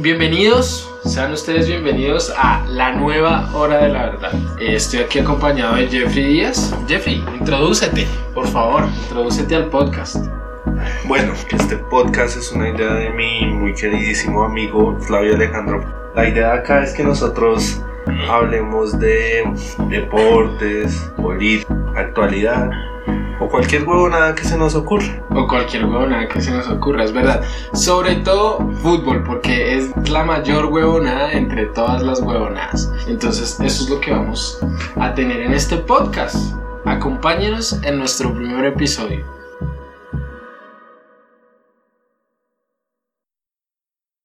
Bienvenidos, sean ustedes bienvenidos a la nueva hora de la verdad. Eh, Estoy aquí acompañado de Jeffrey Díaz. Jeffrey, introdúcete, por favor, introdúcete al podcast. Bueno, este podcast es una idea de mi muy queridísimo amigo Flavio Alejandro. La idea acá es que nosotros hablemos de deportes, política, actualidad o cualquier huevonada que se nos ocurra. O cualquier huevonada que se nos ocurra, es verdad. Sobre todo fútbol, porque es la mayor huevonada entre todas las huevonadas. Entonces, eso es lo que vamos a tener en este podcast. Acompáñenos en nuestro primer episodio.